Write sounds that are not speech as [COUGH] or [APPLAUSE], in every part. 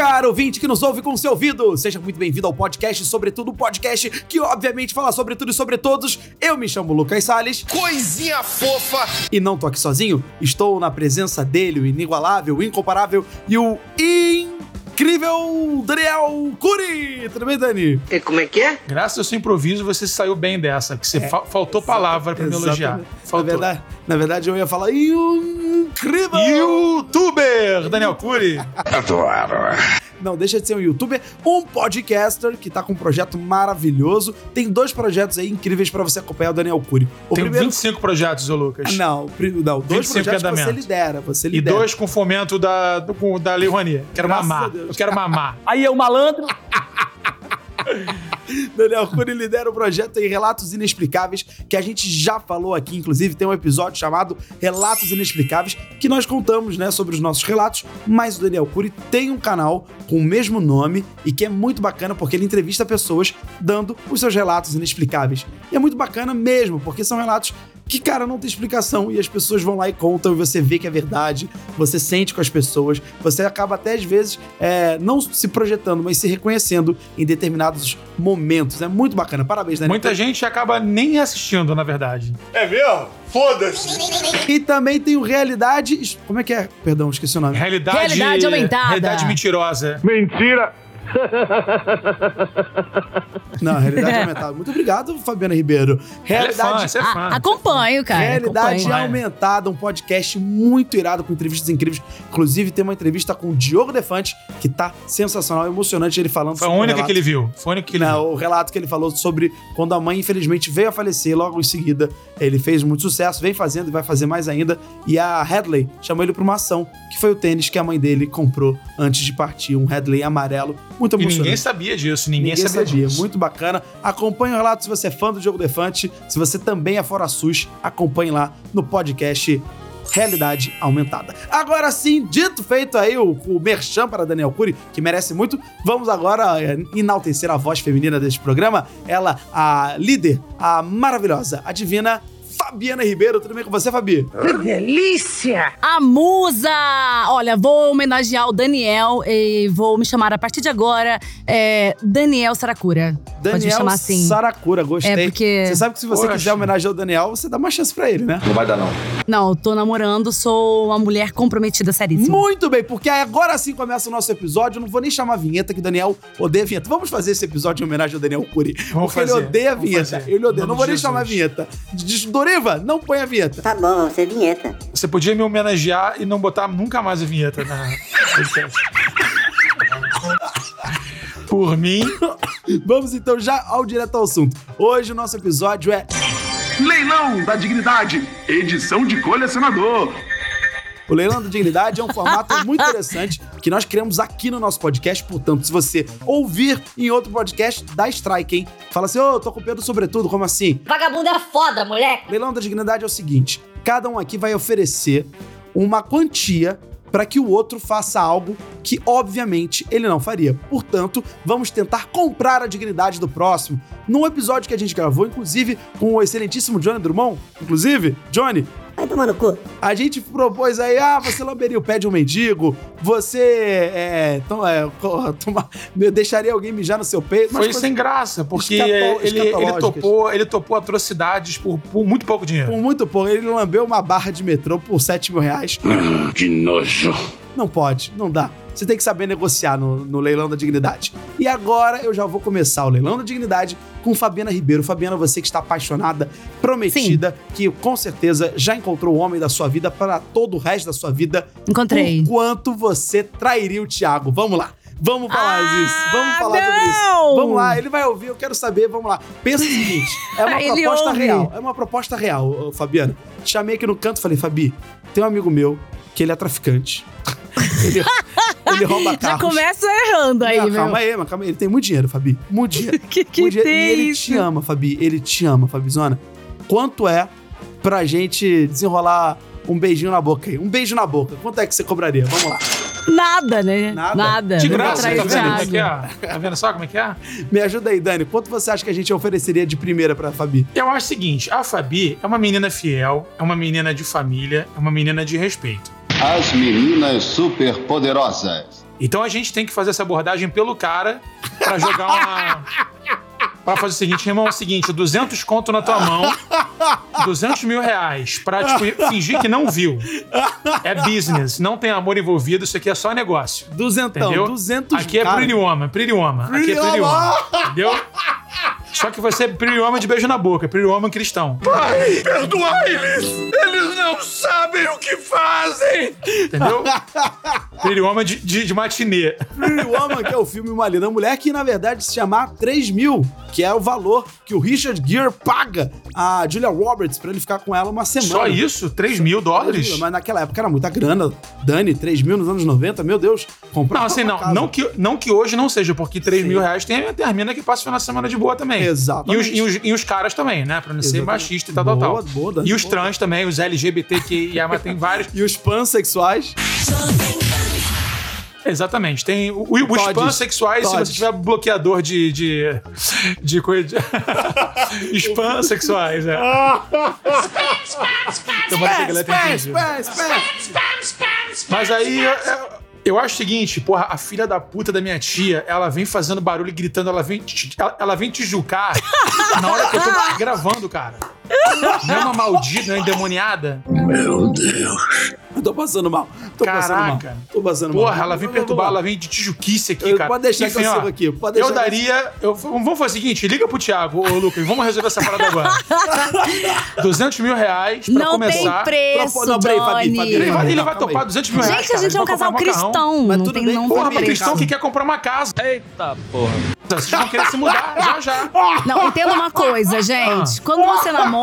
Caro ouvinte que nos ouve com seu ouvido, seja muito bem-vindo ao podcast Sobretudo, podcast que obviamente fala sobre tudo e sobre todos. Eu me chamo Lucas Salles Coisinha fofa! e não tô aqui sozinho, estou na presença dele, o inigualável, o incomparável e o incrível Daniel Curi. Tudo bem, Dani? E como é que é? Graças ao seu improviso, você saiu bem dessa, que você fa- faltou palavra pra me elogiar. Exatamente. Na Faltou. verdade, na verdade, eu ia falar e o incrível... Youtuber Daniel Cury. Não, deixa de ser um youtuber, um podcaster que tá com um projeto maravilhoso. Tem dois projetos aí incríveis pra você acompanhar o Daniel Cury. O Tem primeiro 25 projetos, ô Lucas. Não, não, dois 25 projetos que você andamentos. lidera, você E lidera. dois com fomento da, com- da Lei Rouanet. Quero Graças mamar. Eu quero mamar. Aí é o malandro. [LAUGHS] Daniel Cury lidera o projeto em Relatos Inexplicáveis, que a gente já falou aqui, inclusive tem um episódio chamado Relatos Inexplicáveis, que nós contamos, né, sobre os nossos relatos, mas o Daniel Cury tem um canal com o mesmo nome e que é muito bacana porque ele entrevista pessoas dando os seus relatos inexplicáveis. E é muito bacana mesmo, porque são relatos que, cara, não tem explicação e as pessoas vão lá e contam e você vê que é verdade, você sente com as pessoas, você acaba até às vezes é, não se projetando, mas se reconhecendo em determinados momentos. É muito bacana. Parabéns, Daniel. Muita gente acaba nem assistindo, na verdade. É mesmo? Foda-se! E também tem o Realidade. Como é que é? Perdão, esqueci o nome. Realidade... Realidade aumentada. Realidade mentirosa. Mentira! [LAUGHS] Não, Realidade Aumentada. Muito obrigado, Fabiana Ribeiro. Ela é fã, Realidade. é fã. Acompanho, cara. Realidade acompanho. Aumentada, um podcast muito irado com entrevistas incríveis. Inclusive, tem uma entrevista com o Diogo Defante, que tá sensacional, emocionante ele falando Foi a sobre o única relato. que ele viu. Foi a única que ele viu. Não, o relato que ele falou sobre quando a mãe, infelizmente, veio a falecer logo em seguida. Ele fez muito sucesso, vem fazendo e vai fazer mais ainda. E a Headley chamou ele pra uma ação, que foi o tênis que a mãe dele comprou antes de partir. Um Headley amarelo, muito E emocionante. ninguém sabia disso, ninguém, Ninguém sabia, sabia. disso. Muito bacana. Acompanhe o relato se você é fã do Diogo Defante. Se você também é fora SUS, acompanhe lá no podcast Realidade Aumentada. Agora sim, dito feito aí o, o merchan para Daniel Cury, que merece muito, vamos agora é, enaltecer a voz feminina deste programa. Ela, a líder, a maravilhosa, a divina Fabiana Ribeiro. Tudo bem com você, Fabi? A musa! Olha, vou homenagear o Daniel e vou me chamar a partir de agora é, Daniel Saracura. Daniel chamar assim. Saracura, gostei. É, porque- Você sabe que se você Poxa. quiser homenagear o Daniel, você dá uma chance pra ele, né? Não vai dar, não. Não, eu tô namorando, sou uma mulher comprometida, seríssima. Muito bem, porque agora sim começa o nosso episódio. Eu não vou nem chamar a vinheta, que o Daniel odeia a vinheta. Vamos fazer esse episódio em homenagem ao Daniel Cury. Vamos porque ele fazer, odeia a vinheta. fazer. Ele odeia. Não vou nem chamar a Jesus. vinheta. Diz, Doriva, não põe a vinheta. Tá bom, vamos ser vinheta. Você podia me homenagear e não botar nunca mais a vinheta na. [LAUGHS] Por [COUGHS] mim, Vamos então já ao direto ao assunto. Hoje o nosso episódio é Leilão da Dignidade, edição de colecionador. O Leilão da Dignidade é um formato [LAUGHS] muito interessante que nós criamos aqui no nosso podcast. Portanto, se você ouvir em outro podcast, dá strike, hein? Fala assim, ô, tô com Pedro sobretudo, como assim? Vagabundo é foda, moleque. Leilão da Dignidade é o seguinte: cada um aqui vai oferecer uma quantia para que o outro faça algo que, obviamente, ele não faria. Portanto, vamos tentar comprar a dignidade do próximo. Num episódio que a gente gravou, inclusive, com o excelentíssimo Johnny Drummond, inclusive, Johnny, Vai tomar no cu. a gente propôs aí, ah, você lamberia o pé de um mendigo, você é, to- é, toma- me- deixaria alguém mijar no seu peito. foi sem graça, porque ele, ele, topou, ele topou atrocidades por, por muito pouco dinheiro. Com muito pouco, ele lambeu uma barra de metrô por 7 mil reais. Que nojo. Não pode, não dá. Você tem que saber negociar no, no leilão da dignidade. E agora eu já vou começar o leilão da dignidade com Fabiana Ribeiro. Fabiana, você que está apaixonada, prometida, que com certeza já encontrou o homem da sua vida para todo o resto da sua vida. Encontrei. O quanto você trairia o Thiago. Vamos lá. Vamos falar Ah, disso. Vamos falar sobre isso. não! Vamos lá, ele vai ouvir, eu quero saber. Vamos lá. Pensa o seguinte: é uma [LAUGHS] proposta ouve. real. É uma proposta real, Fabiana. Chamei aqui no canto e falei, Fabi, tem um amigo meu que ele é traficante. Ele, ele rouba [LAUGHS] Já carros. começa errando aí, Não, meu. calma aí, mas calma aí. Ele tem muito dinheiro, Fabi. Muito dinheiro. [LAUGHS] Que que muito dinheiro. tem E ele isso? te ama, Fabi. Ele te ama, Fabizona. Quanto é pra gente desenrolar um beijinho na boca aí? Um beijo na boca. Quanto é que você cobraria? Vamos lá. Nada, né? Nada? Nada. De graça, tá vendo como é que é? Tá vendo só como é que é? Me ajuda aí, Dani. Quanto você acha que a gente ofereceria de primeira pra Fabi? Eu acho o seguinte, a Fabi é uma menina fiel, é uma menina de família, é uma menina de respeito. As meninas superpoderosas. Então a gente tem que fazer essa abordagem pelo cara pra jogar uma. [LAUGHS] Pra fazer o seguinte, irmão, é o seguinte: 200 conto na tua mão, 200 mil reais pra tipo, fingir que não viu. É business, não tem amor envolvido, isso aqui é só negócio. Duzentão, Entendeu? 200 Aqui é cara. Pretty Woman, Pretty Woman. Aqui é Pretty Pretty Woman. Woman. Entendeu? Só que você é Pretty Woman de beijo na boca, Pretty Woman cristão. Pai, perdoa eles! Eles não sabem o que fazem! Entendeu? Pretty Woman de, de, de matinê. Pretty Woman, que é o filme Uma Linda Mulher, que na verdade se chama 3 mil, que é o valor que o Richard Gere paga a Julia Roberts pra ele ficar com ela uma semana. Só isso? 3 mil dólares? Mas naquela época era muita grana. Dani, 3 mil nos anos 90, meu Deus. Comprou Não, assim, uma não. casa. Não que, não que hoje não seja, porque 3 Sim. mil reais tem, tem a mina que passa o final de semana de boa também. Exatamente. E os, e os, e os caras também, né? Pra não ser Exatamente. machista e tal, tal, Boa, tal. boa, Dani, e os boa. trans também, os LGBTQIA, mas tem vários. [LAUGHS] E os pansexuais. Exatamente. Tem o- o- os pansexuais, se você tiver bloqueador de. de. de coisa. [LAUGHS] Os pansexuais, é. Tomara que a galera tenha Spam, entendido. spam, spam. Mas aí. eu- eu- Eu acho o seguinte, porra, a filha da puta da minha tia, ela vem fazendo barulho e gritando, ela vem, te- ela, ela vem te julgar [LAUGHS] na hora que eu tô gravando, cara. Não é uma maldita, não é endemoniada? Eu tô passando mal. Tô passando mal. Caraca. Tô passando mal. Porra, ela vem perturbar, ela vem de tijuquice aqui, Eu- cara. pode deixar que eu ó, sigo aqui, pode eu deixar eu daria. Eu, vamos fazer o seguinte: liga pro Thiago, ô Lucas, vamos resolver essa parada agora. [LAUGHS] 200 mil reais pra Não começar. tem preço, Não, peraí, Fabi. Fabi, Ele vai, ele Não, vai topar aí. 200 mil reais. Gente, a gente é um casal cristão. Mas não tudo tem, bem, não porra, tem Porra, preço. cristão que quer comprar uma casa. Eita porra. Vocês vão querer se mudar já já. Não, entenda uma coisa, gente. Quando você namora,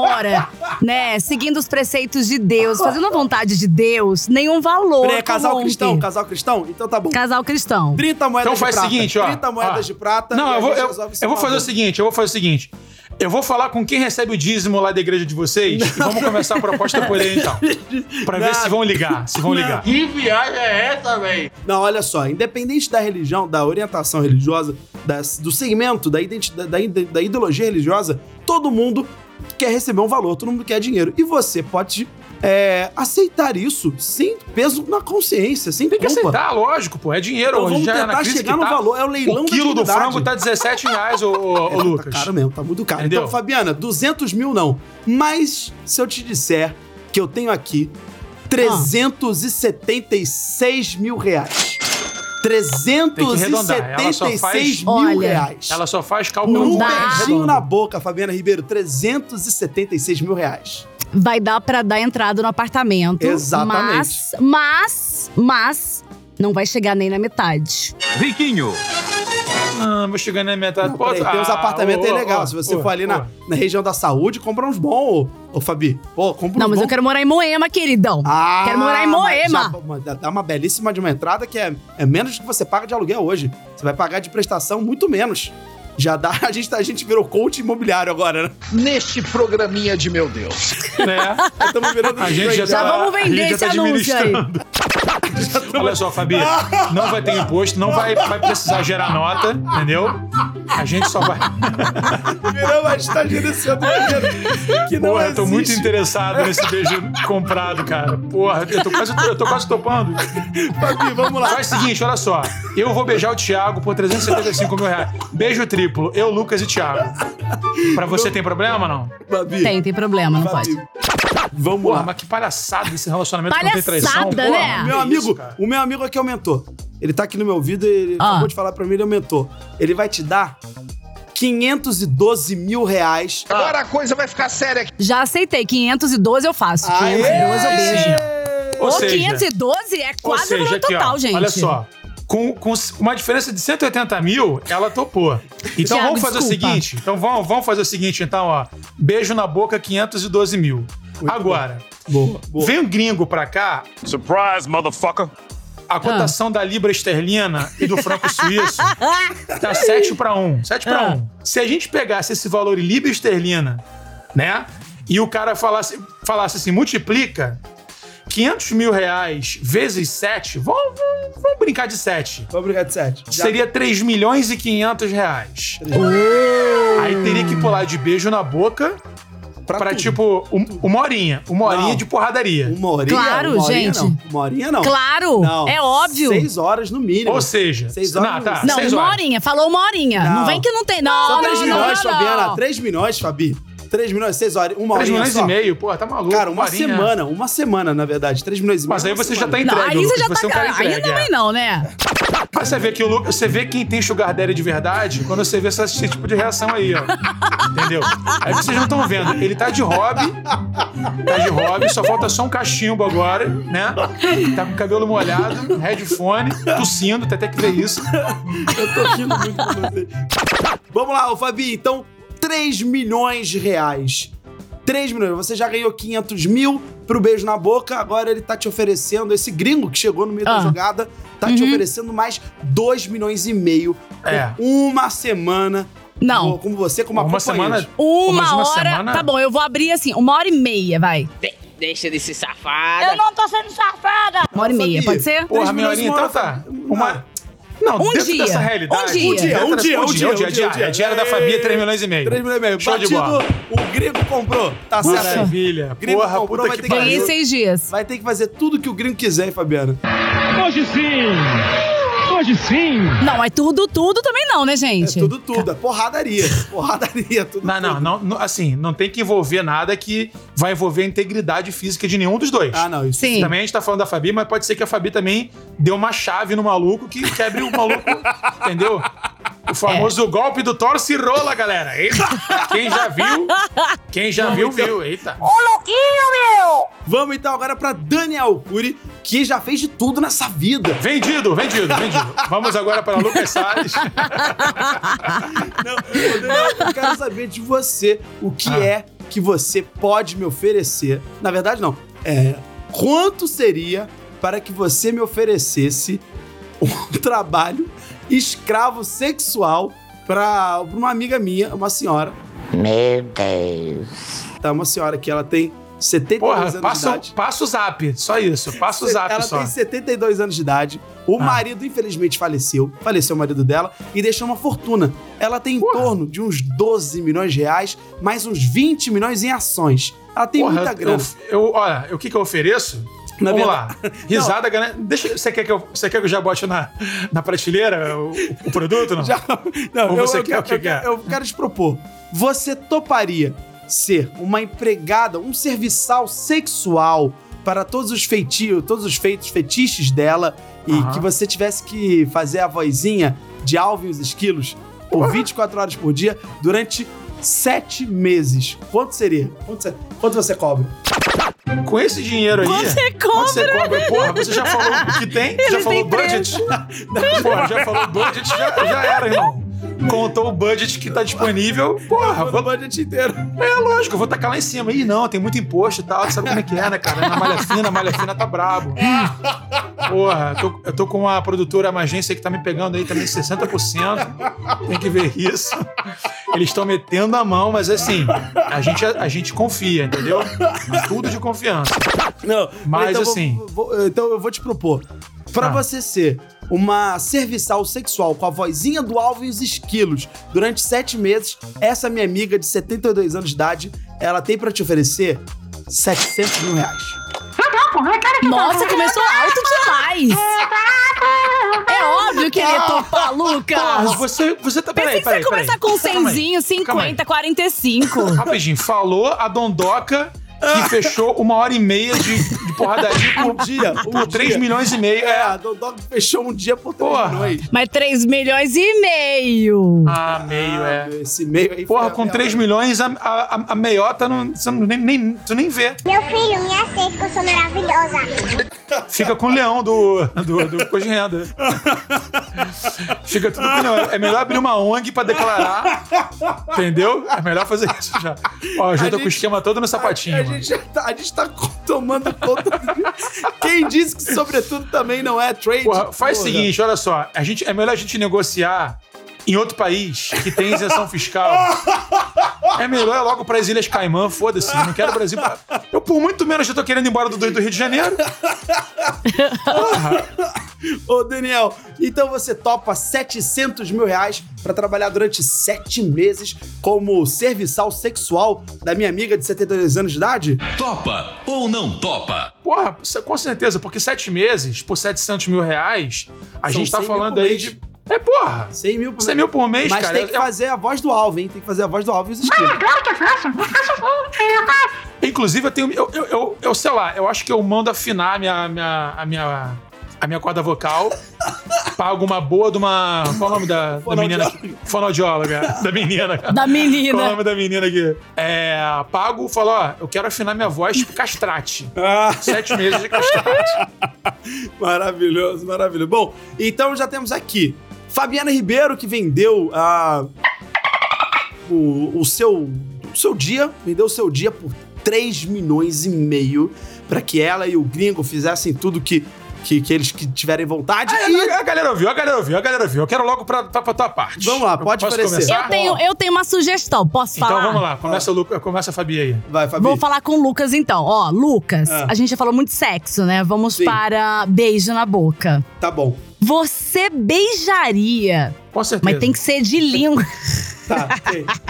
né, seguindo os preceitos de Deus, fazendo a vontade de Deus, nenhum valor. Peraí, é casal corrompe. cristão? Casal cristão? Então tá bom. Casal cristão. 30 moedas Então faz de o prata. seguinte, ó. 30 moedas ó. de prata. Não, eu vou, eu, eu vou fazer o seguinte, eu vou fazer o seguinte. Eu vou falar com quem recebe o dízimo lá da igreja de vocês e vamos começar a proposta por aí então. [LAUGHS] Pra ver Não. se vão ligar, se vão ligar. Que viagem é essa, véi? Não, olha só, independente da religião, da orientação religiosa, das- do segmento, da, identidade, da, da ideologia religiosa, todo mundo quer receber um valor, todo mundo quer dinheiro. E você pode é, aceitar isso sem peso na consciência, sem Tem que culpa. aceitar, lógico, pô. É dinheiro. Então vamos é tentar chegar que no tá. valor. É o leilão O quilo do frango tá 17 [LAUGHS] reais, ô, ô, ô, Lucas. Tá caro mesmo, tá muito caro. Entendeu? Então, Fabiana, 200 mil não. Mas se eu te disser que eu tenho aqui 376 mil reais. 376 faz- mil Olha, reais. Ela só faz cálculo Um beijinho redondo. na boca, Fabiana Ribeiro, 376 mil reais. Vai dar pra dar entrada no apartamento. Exatamente. Mas, mas, mas, não vai chegar nem na metade. Riquinho. Ah, vou chegar na metade. Não, Pô, peraí, tem uns ah, apartamentos ô, aí legal. Se você for ali na, na região da saúde, compra uns bons, ô, ô Fabi. Pô, compra uns Não, mas bons. eu quero morar em Moema, queridão. Ah, Quero morar em Moema. já- mas dá- Dá uma belíssima de uma entrada que é, é menos do que você paga de aluguel hoje. Você vai pagar de prestação muito menos. Já dá, [LAUGHS] a gente, tá- a gente virou coach imobiliário agora, né? Neste programinha de meu Deus. Né? [LAUGHS] Estamos virando A gente já Já tá, vamos vender a gente já esse tá anúncio aí. [LAUGHS] Olha só, Fabi, não vai ter imposto, não vai, vai precisar gerar nota, entendeu? A gente só vai. viramos, a gente tá gerenciando dinheiro que não Porra, eu tô muito existe. interessado nesse beijo comprado, cara. Porra, eu tô quase, eu tô quase topando. Fabi, vamos lá. Faz o seguinte, olha só. Eu vou beijar o Thiago por 375 mil reais. Beijo triplo, eu, Lucas e Thiago. Pra você tem problema, não? Fabi, Tem, tem problema, não Fabi. pode. Vamos Porra, lá. mas que palhaçada esse relacionamento que não tem traição. Palhaçada, porra. né? O meu amigo, isso, o meu amigo aqui aumentou. Ele tá aqui no meu ouvido e ele Ah. acabou de falar pra mim, ele aumentou. Ele vai te dar 512 mil reais. Agora a coisa vai ficar séria aqui. Já aceitei. 512 eu faço. 512 eu beijo. Ou Ô, seja, 512 é ou quase o valor aqui, total, ó, gente. olha só. Com, com uma diferença de 180 mil, ela topou. Então Thiago, vamos fazer o desculpa. seguinte. Então vamos, vamos fazer o seguinte, então, ó. Beijo na boca, 512 mil. Agora, Boa, boa. vem um gringo pra cá, Surprise, motherfucker. a cotação da libra esterlina e do franco suíço [LAUGHS] tá 7 para 1. 7 para Ah. 1. Se a gente pegasse esse valor em libra esterlina, né? E o cara falasse, falasse assim, multiplica 500 mil reais vezes 7, vamos, vamos, vamos brincar de 7. Vamos brincar de 7. Seria 3 milhões e 500 reais. Aí teria que pular de beijo na boca Pra pra, tudo. tipo, um- uma horinha. Uma horinha Não. de porradaria. Uma horinha? Claro, uma horinha gente. Não. Uma horinha não. Claro, Não. é óbvio. Seis horas no mínimo. Ou seja, Seis horas não, no- tá, Não, seis uma horas. horinha. Falou uma horinha. Não, Não. vem que não tem. Não, Só não, 3 não, milhões, não, Fabiana. não. 3 milhões, Fabi. 3 milhões, 6 horas. Uma 3 horinha milhões só. e meio, pô, tá maluco. Cara, uma horinha. semana. Uma semana, na verdade. 3 milhões e meio. Mas aí você já semana. tá Não, entregue, aí você já Você é um tá. cara Aí entregue. também é. não, né? Mas você vê que o Lucas, você vê quem tem sugar daddy de verdade quando você vê esse, esse tipo de reação aí, ó. Entendeu? Aí vocês não estão vendo. Ele tá de hobby, tá de hobby, só falta só um cachimbo agora, né? Tá com o cabelo molhado, headphone, tossindo, tem até que ver isso. Eu tô rindo muito com você. Vamos lá, ô Fabi. Então, 3 milhões de reais. 3 milhões. Você já ganhou 500 mil pro beijo na boca. Agora ele tá te oferecendo, esse gringo que chegou no meio da Ah. jogada, tá te oferecendo mais 2 milhões e meio. por É. Uma semana. Não. com- Como você, como Uma semana. Uma uma hora. semana- Tá bom, eu vou abrir assim, uma hora e meia, vai. Deixa de ser safada. não tô sendo safada. Uma hora e meia, pode ser? Porra, minha milhões horinha, uma então tá. Uma. Não, Um dentro dia. dessa realidade. Um dia. Um dia, um dia, um dia, um dia, um dia, um dia. A diária da Fabi, 3 milhões e meio. 3 milhões e meio. Show de bola. o gringo comprou. Tá certo. Maravilha. Gringo Porra, comprou, puta vai que ter que Ganhei pariu. seis dias. Vai ter que fazer tudo que o gringo quiser, hein, Fabiana? Hoje sim! Hoje sim! Não, é tudo, tudo também não, né, É gente? tudo, tudo. É porradaria. [LAUGHS] Porradaria, tudo. Não, não, tudo. não, não, assim, não tem que envolver nada que vai envolver a integridade física de nenhum dos dois. Ah, não. Isso Sim. Também a gente tá falando da Fabi, mas pode ser que a Fabi também deu uma chave no maluco que quebre o maluco, [LAUGHS] entendeu? O famoso É. golpe do torce e rola, galera. Eita, quem já viu, quem já viu, viu. Eita. Vamos então agora pra Daniel Cury, que já fez de tudo nessa vida. Vendido, vendido, vendido. Vamos agora para Lucas Salles. [LAUGHS] Não, eu quero saber de você o que Ah. é que você pode me oferecer. Na verdade, não. É. Quanto seria para que você me oferecesse um [LAUGHS] trabalho escravo sexual pra uma amiga minha, uma senhora. Meu Deus. Tá, uma senhora que ela tem 72 Porra, anos de idade. passa o zap. Só isso. Passa o zap Ela só. tem 72 anos de idade. O Ah. marido, infelizmente, faleceu. Faleceu o marido dela e deixou uma fortuna. Ela tem em Porra. torno de uns 12 milhões de reais, mais uns 20 milhões em ações. Ela tem Porra, muita grana. Eu, eu- olha, o que que eu ofereço? Na Vamos verdade- lá. Risada, [LAUGHS] galera. Deixa, você, quer que eu, você quer que eu já bote na, na prateleira o, o produto? Não? Já- [LAUGHS] não, Ou eu, você eu quer o que eu, quer? eu quero te propor. Você toparia ser uma empregada, um serviçal sexual para todos os feitios, todos os feitos fetiches dela e Aham. que você tivesse que fazer a vozinha de Alvin e os Esquilos por 24 horas por dia durante sete meses. Quanto seria? Quanto você, quanto você cobra? Com esse dinheiro aí. Você Quanto você cobra? Porra, você já falou o que tem? já falou tem budget? [LAUGHS] Porra, já falou budget, já, já era, irmão. Contou o budget que tá disponível. Porra, no vou, budget inteiro. é lógico, eu vou tacar lá em cima. Ih, não, tem muito imposto e tal. Tu sabe como é que é, né, cara? Na malha fina, a malha fina tá brabo. Porra, eu tô, eu tô com uma produtora, uma agência que tá me pegando aí também 60%. Tem que ver isso. Eles estão metendo a mão, mas assim, a gente, a gente confia, entendeu? Tudo de confiança. Não, Mas, então, vou- assim- vou- então eu vou te propor. Pra Ah. você ser uma serviçal sexual com a vozinha do Alvin e os esquilos durante sete meses, essa minha amiga de 72 anos de idade, ela tem pra te oferecer 700 mil reais. Nossa, começou alto demais. É óbvio que ele ia topar, Lucas. Porra, você, você tá. Peraí, você peraí. ia começar com Calma aí. 100zinho, Calma aí. 50, 45. Rapidinho, falou a Dondoca que fechou uma hora e meia de, de porradaria por, [LAUGHS] Um dia, um por 3 dia. milhões e meio. É, a Dog fechou um dia por 3 Porra. milhões. Mas 3 milhões e meio. Ah, meio, é. Esse meio aí Porra, a com minha- 3 milhões, a, a, a meiota não, você não- nem, nem, tu nem vê. Meu filho, me aceita que eu sou maravilhosa. Fica com o leão do, do, do Imposto de Renda. Fica tudo com o leão. É melhor abrir uma ONG pra declarar. Entendeu? É melhor fazer isso já. Ó, já A tô com o esquema todo no sapatinho. A mano. Gente, já tá, a gente tá tomando conta. Quem disse que, sobretudo, também não é trade? Porra, faz o seguinte, olha só. A gente, é melhor a gente negociar em outro país que tem isenção fiscal. É melhor logo para as Ilhas Caimã, foda-se. Não quero o Brasil. Eu, por muito menos, já tô querendo ir embora do, do Rio de Janeiro. Porra. Ô, Daniel, então você topa 700 mil reais pra trabalhar durante sete meses como serviçal sexual da minha amiga de 72 anos de idade? Topa ou não topa? Porra, c- com certeza, porque sete meses por 700 mil reais, a São gente tá 100 mil falando aí mês. de. É, porra! 100 mil por 100 mil por mês, Mas cara. tem que é- fazer a voz do Alvo, hein? Tem que fazer a voz do Alvo e os esquilos. Inclusive, eu tenho. Eu, eu, eu, eu sei lá, eu acho que eu mando afinar a minha, minha, a minha, a minha corda vocal. pago uma boa de uma. Qual é o nome da, da menina? Fonoaudióloga. Da menina. [LAUGHS] Da Qual é o menina. nome da menina aqui? É. Pago, falo, ó, eu quero afinar minha voz tipo castrate. Ah, Sete meses de castrate. [LAUGHS] maravilhoso, maravilhoso. Bom, então já temos aqui Fabiana Ribeiro, que vendeu ah, o, o, seu, o seu dia, vendeu o seu dia por 3 milhões e meio pra que ela e o gringo fizessem tudo que, que, que eles que tiverem vontade. e A, galera ouviu, a galera ouviu, a galera ouviu. Eu quero logo pra, pra, pra tua parte. Vamos lá, Eu pode posso aparecer. começar? Eu tenho, eu tenho uma sugestão, posso Então falar? vamos lá, começa, Lu, começa a Fabi aí. vai, Fabi. Vou falar com o Lucas então. Ó, Lucas, Ah. a gente já falou muito sexo, né? Vamos Sim. para beijo na boca. Tá bom. Você beijaria, Com certeza. mas tem que ser de língua. [LAUGHS] Tá,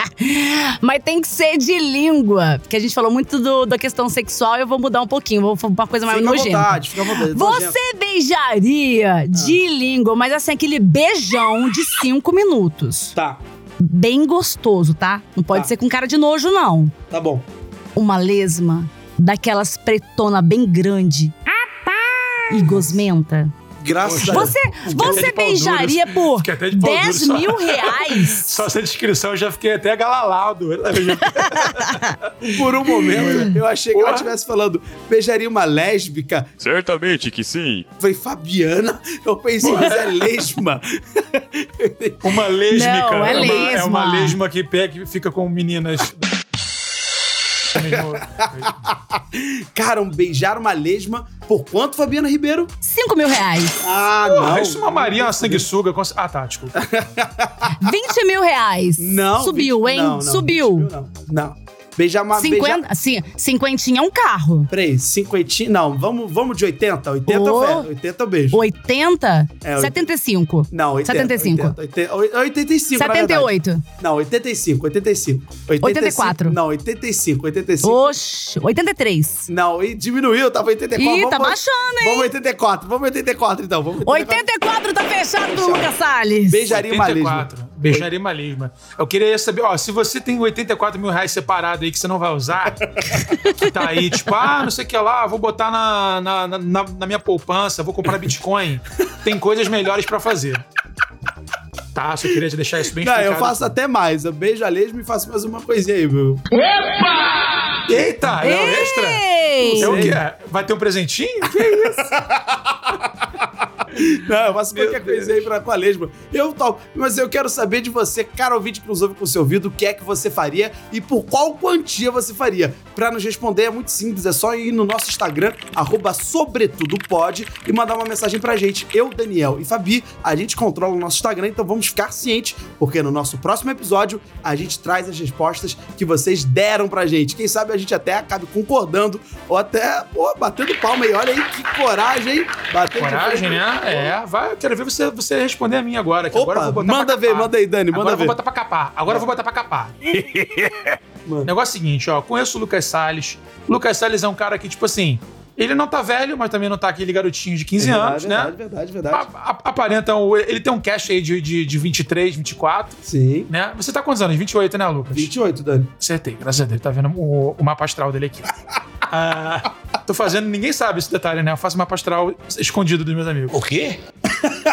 [LAUGHS] mas tem que ser de língua. Porque a gente falou muito do- da questão sexual, eu vou mudar um pouquinho, vou pra uma coisa mais Fica à nojenta. vontade, fica à vontade. Você beijaria de língua, mas assim, aquele beijão de cinco minutos. Tá, Bem gostoso, tá? Não pode Tá. ser com cara de nojo, não. tá bom. Uma lesma daquelas pretona bem grande. E gosmenta. Graças a Deus. Você, você beijaria por Fiquei até de pau 10 duro só. mil reais? [LAUGHS] Só essa descrição eu já fiquei até galalado. Por um momento, eu achei que ela estivesse falando beijaria uma lésbica. Certamente que sim. Foi Fabiana. Eu pensei, mas é lesma. Uma lesmica. Não, é uma, é lesma. uma lesma que pega e fica com meninas. [LAUGHS] Cara, um beijar uma lesma. Por quanto, Fabiana Ribeiro? 5 mil reais. Ah, Porra, não. isso é uma Maria, uma sanguessuga. com- Ah, tá, desculpa. 20 mil reais. Não. Subiu, 20 hein? não, não, Subiu. 20 mil não. Não. Beijar uma. Beijar... 50, assim, cinquentinha é um carro. Peraí, cinquentinha. Não, vamos, vamos de 80. 80 Ô. eu fecho. 80 eu beijo. 80? É, 75. Não, 80. 75. 80, 80, 85, na verdade. 78. Não, 85, 85. 85 84. Não, 85, 85. Oxi, 83. Não, e diminuiu, tava 84. Ih, vamos, tá baixando, hein? Vamos 84, vamos 84 então. Vamos 84 tá fechado pro Lucas Salles. Beijaria uma lesma. 84. Beijaria uma lesma. Eu queria saber, ó, se você tem 84 mil reais separado aí que você não vai usar, [LAUGHS] que tá aí, tipo, ah, não sei o que lá, vou botar na, na, na, na- minha poupança, vou comprar Bitcoin. Tem coisas melhores pra fazer. Tá, só queria te deixar isso bem Não, explicado. eu faço até mais. Eu beijo a lesma e faço mais uma coisinha aí, meu. Eita, é o extra? É o quê? Vai ter um presentinho? Que isso? [LAUGHS] Não, eu faço Meu qualquer coisa aí pra, com a lesma. Eu topo. Mas eu quero saber de você, cara ouvinte que nos ouve com o seu ouvido, o que é que você faria e por qual quantia você faria. Pra nos responder é muito simples, é só ir no nosso Instagram, arroba sobretudopod, e mandar uma mensagem pra gente. Eu, Daniel e Fabi, a gente controla o nosso Instagram, então vamos ficar cientes, porque no nosso próximo episódio a gente traz as respostas que vocês deram pra gente. Quem sabe a gente até acabe concordando ou até, pô, batendo palma aí. Olha aí que coragem, hein? Batendo Coragem, né? É, vai, eu quero ver você, você responder a mim agora. Que Opa, agora eu vou botar manda ver, capar. manda aí, Dani, manda Agora eu ver. vou botar pra capar. Agora eu vou botar pra capar. [LAUGHS] Mano. Negócio é o seguinte, ó. Conheço o Lucas Salles. O Lucas Salles é um cara que, tipo assim, ele não tá velho, mas também não tá aquele garotinho de 15 anos, verdade, né? Verdade, verdade, verdade. A- a- Aparenta, um- ele tem um cash aí de, de, de 23, 24, Sim. né? Você tá quantos anos? 28, né, Lucas? 28, Dani. Acertei, graças a Deus. Tá vendo o, o mapa astral dele aqui. [LAUGHS] Ah, tô fazendo, ninguém sabe esse detalhe, né? Eu faço mapa astral escondido dos meus amigos. O quê?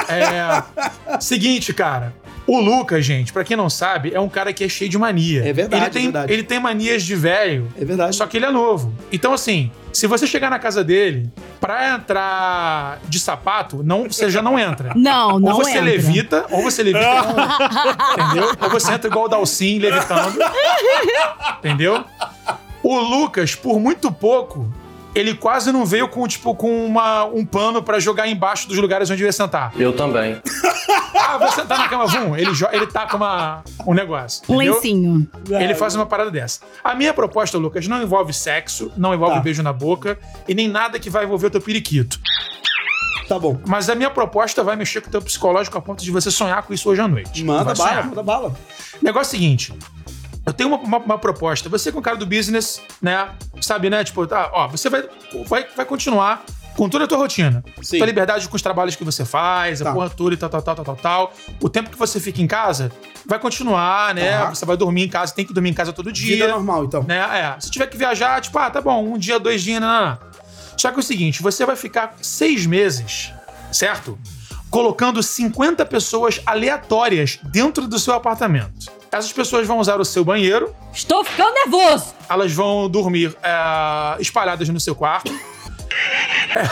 É. Seguinte, cara. O Lucas, gente, pra quem não sabe, é um cara que é cheio de mania. É verdade, ele tem, é verdade. Ele tem manias de velho, É verdade. só que ele é novo. Então, assim, se você chegar na casa dele, pra entrar de sapato, não, você já não entra. Não, [LAUGHS] não ou você entra. levita, ou você levita. [LAUGHS] entendeu? Ou você entra igual o Dalcin, levitando. [LAUGHS] entendeu? O Lucas, por muito pouco, ele quase não veio com, tipo, com uma, um pano pra jogar embaixo dos lugares onde eu ia sentar. Eu também. [LAUGHS] Ah, vou sentar na cama, vum. Ele, ele taca uma, um negócio. Um entendeu? lencinho. Ele faz uma parada dessa. A minha proposta, Lucas, não envolve sexo, não envolve Tá. beijo na boca e nem nada que vai envolver o teu periquito. Tá bom. Mas a minha proposta vai mexer com o teu psicológico a ponto de você sonhar com isso hoje à noite. Manda bala, manda bala. Negócio é o seguinte. Eu tenho uma, uma- uma proposta. Você com o cara do business, né? Sabe, né? Tipo, tá, ó, você vai, vai, vai continuar com toda a tua rotina. Sim. Tua liberdade com os trabalhos que você faz, a Tá. porra toda e tal, tal, tal, tal, tal, tal. O tempo que você fica em casa vai continuar, né? Aham. Você vai dormir em casa, tem que dormir em casa todo dia. Vida normal, então. né? É, se tiver que viajar, tipo, ah, tá bom, um dia, dois dias, não, não, não. Só que é o seguinte, você vai ficar seis meses, certo? Colocando 50 pessoas aleatórias dentro do seu apartamento. Essas pessoas vão usar o seu banheiro, Estou ficando nervoso. elas vão dormir é, espalhadas no seu quarto.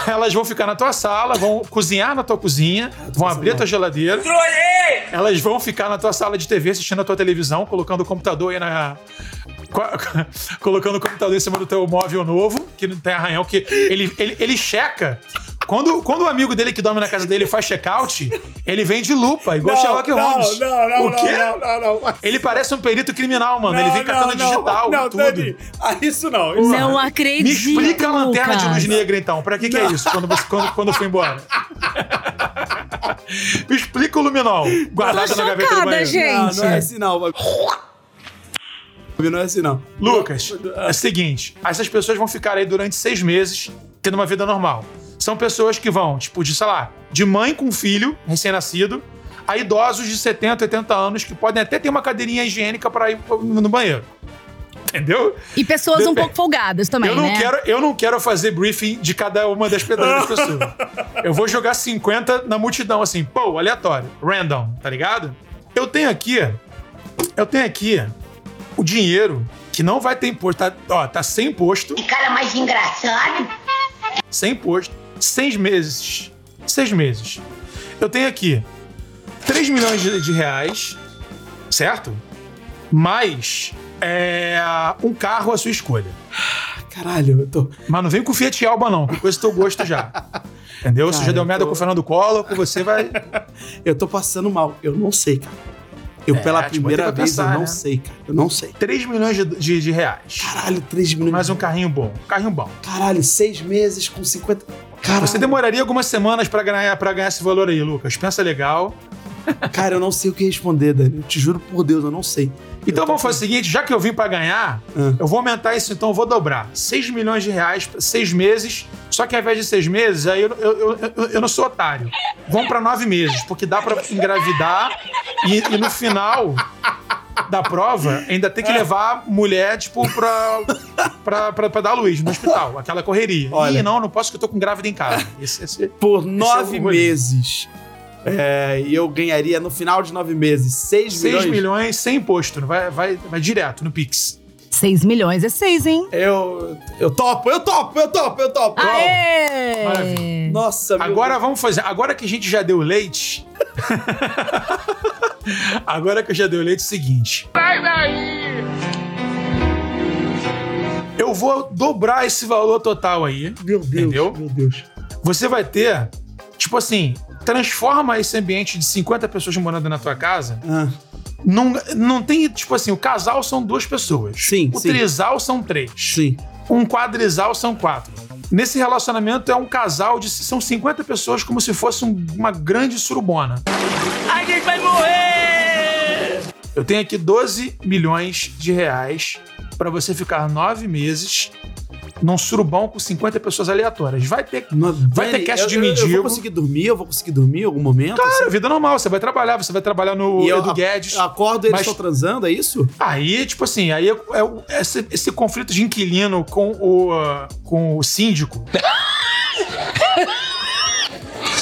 É, Elas vão ficar na tua sala, vão cozinhar na tua cozinha, vão abrir a tua geladeira. Elas vão ficar na tua sala de TV assistindo a tua televisão, colocando o computador aí na. [LAUGHS] co- colocando o computador em cima do teu móvel novo, que não tem arranhão, que ele, ele, ele checa. Quando, quando o amigo dele que dorme na casa dele faz check-out, ele vem de lupa, igual Sherlock Holmes. Não, não, o quê? não, não, não, não. Ele parece um perito criminal, mano. ele vem catando digital, Não, tudo. Dani, ah, isso não. Isso Não Me acredito. explica a lanterna de luz negra, então. Pra que, que é isso quando, você, quando, quando eu fui embora? [LAUGHS] Me explica o luminol guardado na gaveta do banheiro. gente. Não, não é assim não. Não é assim não. Lucas, é o seguinte: essas pessoas vão ficar aí durante seis meses tendo uma vida normal. São pessoas que vão, tipo, de, sei lá, de mãe com filho, recém-nascido, a idosos de 70, 80 anos que podem até ter uma cadeirinha higiênica pra ir no banheiro. Entendeu? E pessoas um Depende. pouco folgadas também, eu não né? quero, eu não quero fazer briefing de cada uma das pessoas. [LAUGHS] Eu vou jogar 50 na multidão assim, pô, aleatório, random, tá ligado? Eu tenho aqui, eu tenho aqui o dinheiro que não vai ter imposto, tá, ó, tá sem imposto, Que cara mais engraçado. sem imposto, seis meses, seis meses. Eu tenho aqui 3 milhões de, de reais, certo? Mais é, um carro à sua escolha. Caralho, eu tô. Mas não vem com Fiat Alba, não. que Conheço teu gosto já. Entendeu? Você Cara, já deu eu merda tô- com o Fernando Collor, com você vai. [LAUGHS] Eu tô passando mal. Eu não sei, cara. Eu, É, pela primeira vez, pensar, eu não né? sei, cara. Eu não sei. 3 milhões de, de, de reais. Caralho, 3 milhões. Mais um carrinho bom. Carrinho bom. Caralho, seis meses com 50. Caralho. Você demoraria algumas semanas pra ganhar, pra ganhar esse valor aí, Lucas. Pensa legal. [LAUGHS] Cara, eu não sei o que responder, Dani. Eu te juro por Deus, eu não sei. Então vamos fazer o seguinte: já que eu vim pra ganhar, Ah. eu vou aumentar isso, então eu vou dobrar. 6 milhões de reais, pra seis meses. Só que ao invés de seis meses, aí eu, eu, eu, eu- não sou otário. Vamos pra nove meses, porque dá pra engravidar e, e no final da prova ainda tem que levar mulher, tipo, pra, pra, pra, pra dar luz no hospital. Aquela correria. Olha. Ih, não, não posso que eu tô com grávida em casa. Esse, esse- Por nove é o rolê. meses. É, e eu ganharia no final de nove meses 6 6 milhões. milhões sem imposto. Vai, vai, vai direto no Pix. 6 milhões é 6, hein? Eu, eu topo, eu topo, eu topo, eu topo. Aê! Maravilha. Nossa, meu Agora Deus. vamos fazer. Agora que a gente já deu leite. [LAUGHS] agora que eu já dei o leite, é o seguinte. Sai daí! Eu vou dobrar esse valor total aí. Meu Deus, Entendeu? meu Deus. Você vai ter, tipo assim, transforma esse ambiente de 50 pessoas morando na tua casa. Ah, Não, não tem, tipo assim, o casal são duas pessoas. Sim, O sim. trisal são três. sim. Um quadrisal são quatro. Nesse relacionamento é um casal de. São 50 pessoas como se fosse um- uma grande surubona. A gente vai morrer! Eu tenho aqui 12 milhões de reais pra você ficar nove meses num surubão com 50 pessoas aleatórias. Vai ter. No- Vai ter cast eu- de eu- Eu mendigo. vou conseguir dormir, eu vou conseguir dormir em algum momento. Cara, vida normal, você vai trabalhar, você vai trabalhar no E eu Edu a- Guedes. Acordo e eles Mas- estão transando, é isso? Aí, tipo assim, aí é, é o- esse, esse conflito de inquilino com o, ah, com o síndico, [LAUGHS]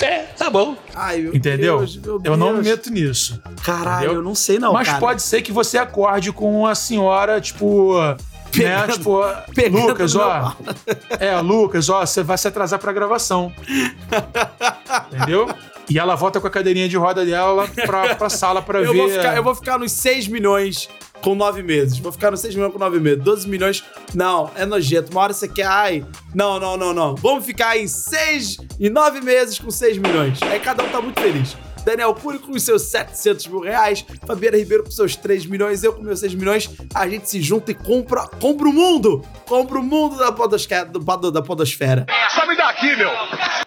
É, tá bom. Ai, meu entendeu? Deus, meu eu não me Deus. meto nisso. Caralho, entendeu? eu não sei não, Mas cara. pode ser que você acorde com a senhora, tipo. Pegando- né? Tipo, pegando Lucas, ó. [LAUGHS] É, Lucas, ó, você vai se atrasar pra gravação. Entendeu? E ela volta com a cadeirinha de roda dela pra, pra sala pra Eu ver. vou, ficar, eu vou ficar nos 6 milhões com 9 meses. Vou ficar nos 6 milhões com 9 meses. 12 milhões, não, é nojento. Uma hora você quer, ai, não, não, não, não. Vamos ficar em 6 e 9 meses com 6 milhões. Aí cada um tá muito feliz. Daniel Cury com os seus 700 mil reais, Fabiana Ribeiro com seus 3 milhões, eu com meus 6 milhões, a gente se junta e compra, compra o mundo! Compra o mundo da podosfera. Do, da podosfera. Só me dá aqui, meu!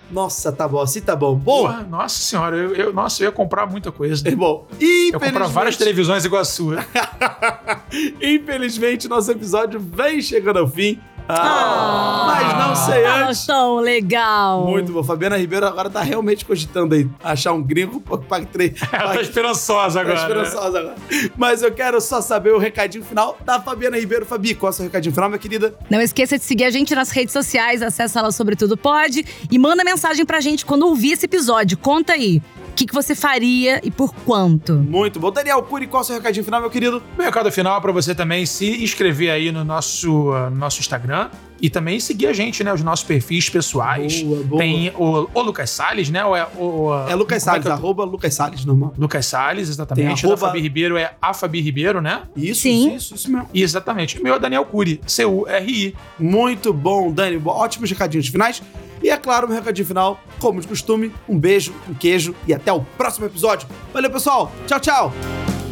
Nossa, tá bom, assim tá bom. Bom, Porra, nossa senhora, eu, eu- nossa, eu ia comprar muita coisa. é bom. Eu ia comprar Infelizmente, várias televisões igual a sua. [LAUGHS] infelizmente, nosso episódio vem chegando ao fim. Ah, mas não sei Tava antes. tão legal. Muito bom. Fabiana Ribeiro agora tá realmente cogitando aí achar um gringo pague três. [LAUGHS] Ela tá esperançosa Tá agora. né? esperançosa agora. Mas eu quero só saber o recadinho final da Fabiana Ribeiro. Fabi, qual é o seu recadinho final, minha querida? Não esqueça de seguir a gente nas redes sociais, acessa lá Sobretudo Pode e manda mensagem pra gente quando ouvir esse episódio. Conta aí, que, que você faria e por quanto? Muito bom. Daniel Cury, qual é o seu recadinho final, meu querido? Meu recado final é pra você também se inscrever aí no nosso, ah, no nosso Instagram e também seguir a gente, né? Os nossos perfis pessoais. Boa, boa. Tem o, o Lucas Salles, né? Ou é o. É Lucas como Salles, que eu- arroba Lucas Salles, normal. Lucas Salles, exatamente. Tem Da arroba- Fabi Ribeiro é a Fabi Ribeiro, né? Isso, Sim. isso, isso mesmo. E exatamente. O meu é Daniel Cury, C-U-R-I. Muito bom, Dani. Ótimos recadinhos finais. E é claro, meu recadinho final, como de costume, um beijo, um queijo e até o próximo episódio. Valeu, pessoal. Tchau, tchau.